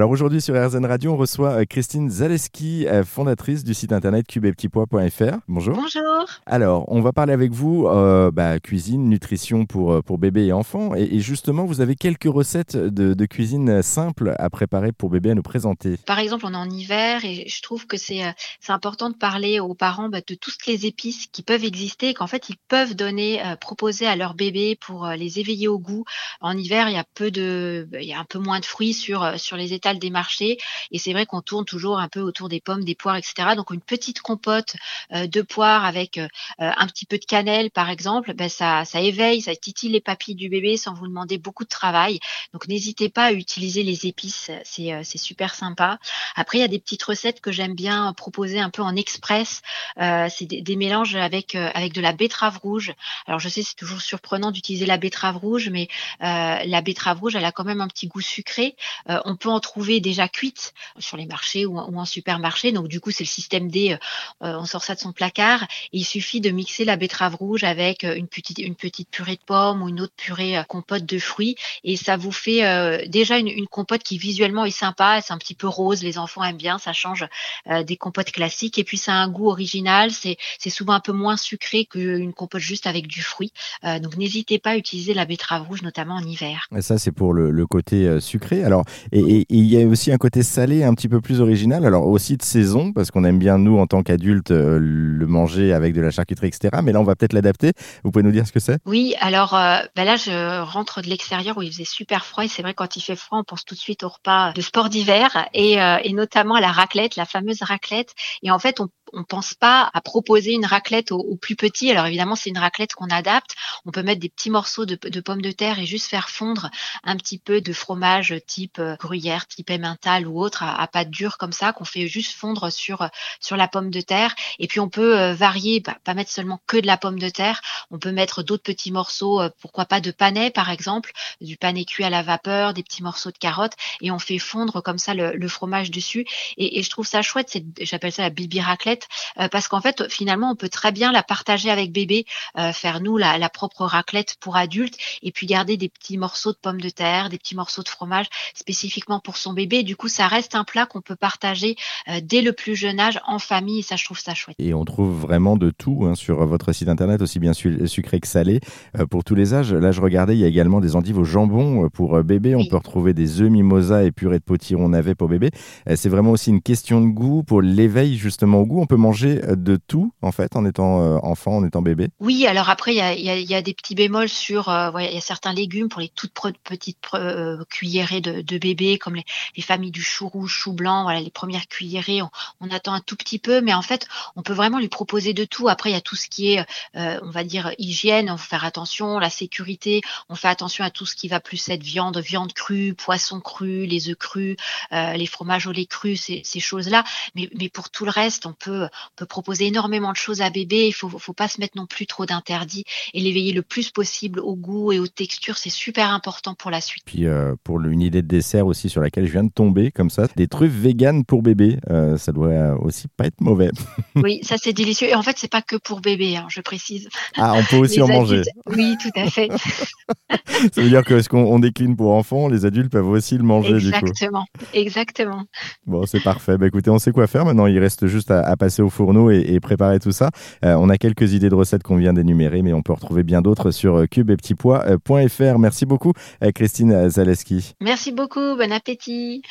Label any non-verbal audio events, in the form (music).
Alors aujourd'hui sur RZN Radio, on reçoit euh, Christine Zaleski, euh, fondatrice du site internet cubepetitpois.fr. Bonjour. Bonjour. Alors, on va parler avec vous euh, bah, cuisine, nutrition pour, euh, pour bébés et enfants. Et, et justement, vous avez quelques recettes de, de cuisine simples à préparer pour bébés à nous présenter. Par exemple, on est en hiver et je trouve que c'est important de parler aux parents bah, de toutes les épices qui peuvent exister et qu'en fait ils peuvent donner, euh, proposer à leur bébé pour euh, les éveiller au goût. En hiver, il y a peu de, il y a un peu moins de fruits sur sur les des marchés et c'est vrai qu'on tourne toujours un peu autour des pommes, des poires, etc. Donc une petite compote euh, de poires avec euh, un petit peu de cannelle, par exemple, ben ça ça éveille, ça titille les papilles du bébé sans vous demander beaucoup de travail. Donc n'hésitez pas à utiliser les épices, c'est euh, super sympa. Après, il y a des petites recettes que j'aime bien proposer un peu en express. Euh, c'est des, mélanges avec euh, avec de la betterave rouge. Alors je sais c'est toujours surprenant d'utiliser la betterave rouge, mais euh, la betterave rouge elle a quand même un petit goût sucré. Euh, on peut en trouver déjà cuite sur les marchés ou, en- supermarché. Donc du coup c'est le système D. euh, on sort ça de son placard. Il suffit de mixer la betterave rouge avec euh, une petite une petite purée de pommes ou une autre purée euh, compote de fruits et ça vous fait euh, déjà une, compote qui visuellement est sympa. C'est un petit peu rose, les enfants aiment bien, ça change euh, des compotes classiques. Et puis ça a un goût original, c'est souvent un peu moins sucré qu'une compote juste avec du fruit. Euh, donc n'hésitez pas à utiliser la betterave rouge, notamment en hiver. Ça, c'est pour le, côté euh, sucré. Alors, et, et- et il y a aussi un côté salé un petit peu plus original. Alors aussi de saison, parce qu'on aime bien nous en tant qu'adultes euh, le manger avec de la charcuterie, etc. Mais là, on va peut-être l'adapter. Vous pouvez nous dire ce que c'est? Oui, alors euh, ben là je rentre de l'extérieur où il faisait super froid et c'est vrai quand il fait froid on pense tout de suite au repas de sport d'hiver et, euh, notamment à la raclette, la fameuse raclette. Et en fait on on pense pas à proposer une raclette aux, plus petits. Alors évidemment c'est une raclette qu'on adapte. On peut mettre des petits morceaux de, pommes de terre et juste faire fondre un petit peu de fromage type euh, gruyère, type emmental ou autre à, à pâte dure comme ça qu'on fait juste fondre sur sur la pomme de terre. Et puis on peut euh, varier, bah, pas mettre seulement que de la pomme de terre. On peut mettre d'autres petits morceaux, euh, pourquoi pas de panais par exemple, du panais cuit à la vapeur, des petits morceaux de carottes, et on fait fondre comme ça le, fromage dessus. Et, je trouve ça chouette, j'appelle ça la bibi raclette, euh, parce qu'en fait finalement on peut très bien la partager avec bébé, euh, faire nous la, propre raclette pour adultes, et puis garder des petits morceaux de pommes de terre, des petits morceaux de fromage spécifiquement pour son bébé. Du coup ça reste un plat qu'on peut partager dès le plus jeune âge en famille, et ça je trouve ça chouette. Et on trouve vraiment de tout hein, sur votre site internet, aussi bien su- sucré que salé, euh, pour tous les âges. Là, je regardais, il y a également des endives au jambon euh, pour euh, bébé. On Oui. peut retrouver des œufs mimosa et purée de potiron navet pour bébé. Euh, c'est vraiment aussi une question de goût pour l'éveil justement au goût. On peut manger euh, de tout en fait en étant euh, enfant, en étant bébé. Oui, alors après, il y a, il y a- il y a des petits bémols sur, euh, ouais, il y a certains légumes pour les toutes petites euh, cuillerées de, de bébé, comme les, les familles du chou rouge, chou blanc, voilà, les premières cuillerées, on, on attend un tout petit peu, mais en fait, on peut vraiment lui proposer de tout. Après, il y a tout ce qui est, euh, on va dire, hygiène, on faut faire attention, la sécurité, on fait attention à tout ce qui va plus être viande, viande crue, poisson cru, les œufs crus, euh, les fromages au lait cru, ces, ces choses-là. Mais, mais pour tout le reste, on peut, on peut proposer énormément de choses à bébé. Il faut, faut pas se mettre non plus trop d'interdits et l'éveiller le plus possible au goût et aux textures. C'est super important pour la suite. Puis euh, pour une idée de dessert aussi sur laquelle je viens de tomber comme ça, des truffes véganes pour bébé. Euh, ça doit euh, aussi pas être mauvais. Oui, ça c'est délicieux. Et en fait, c'est pas que pour bébé, hein, je précise. Ah, on peut aussi Les en manger. adultes- Oui, tout à fait. (laughs) Ça veut dire que ce qu'on on décline pour enfants, les adultes peuvent aussi le manger du coup. Exactement. Exactement. Bon, c'est parfait. Bah, écoutez, on sait quoi faire maintenant. Il reste juste à, à passer au fourneau et, et préparer tout ça. Euh, on a quelques idées de recettes qu'on vient d'énumérer, mais on peut retrouver bien d'autres sur euh, cubepetitpois.fr. Merci beaucoup, euh, Christine Zaleski. Merci beaucoup. Bon appétit.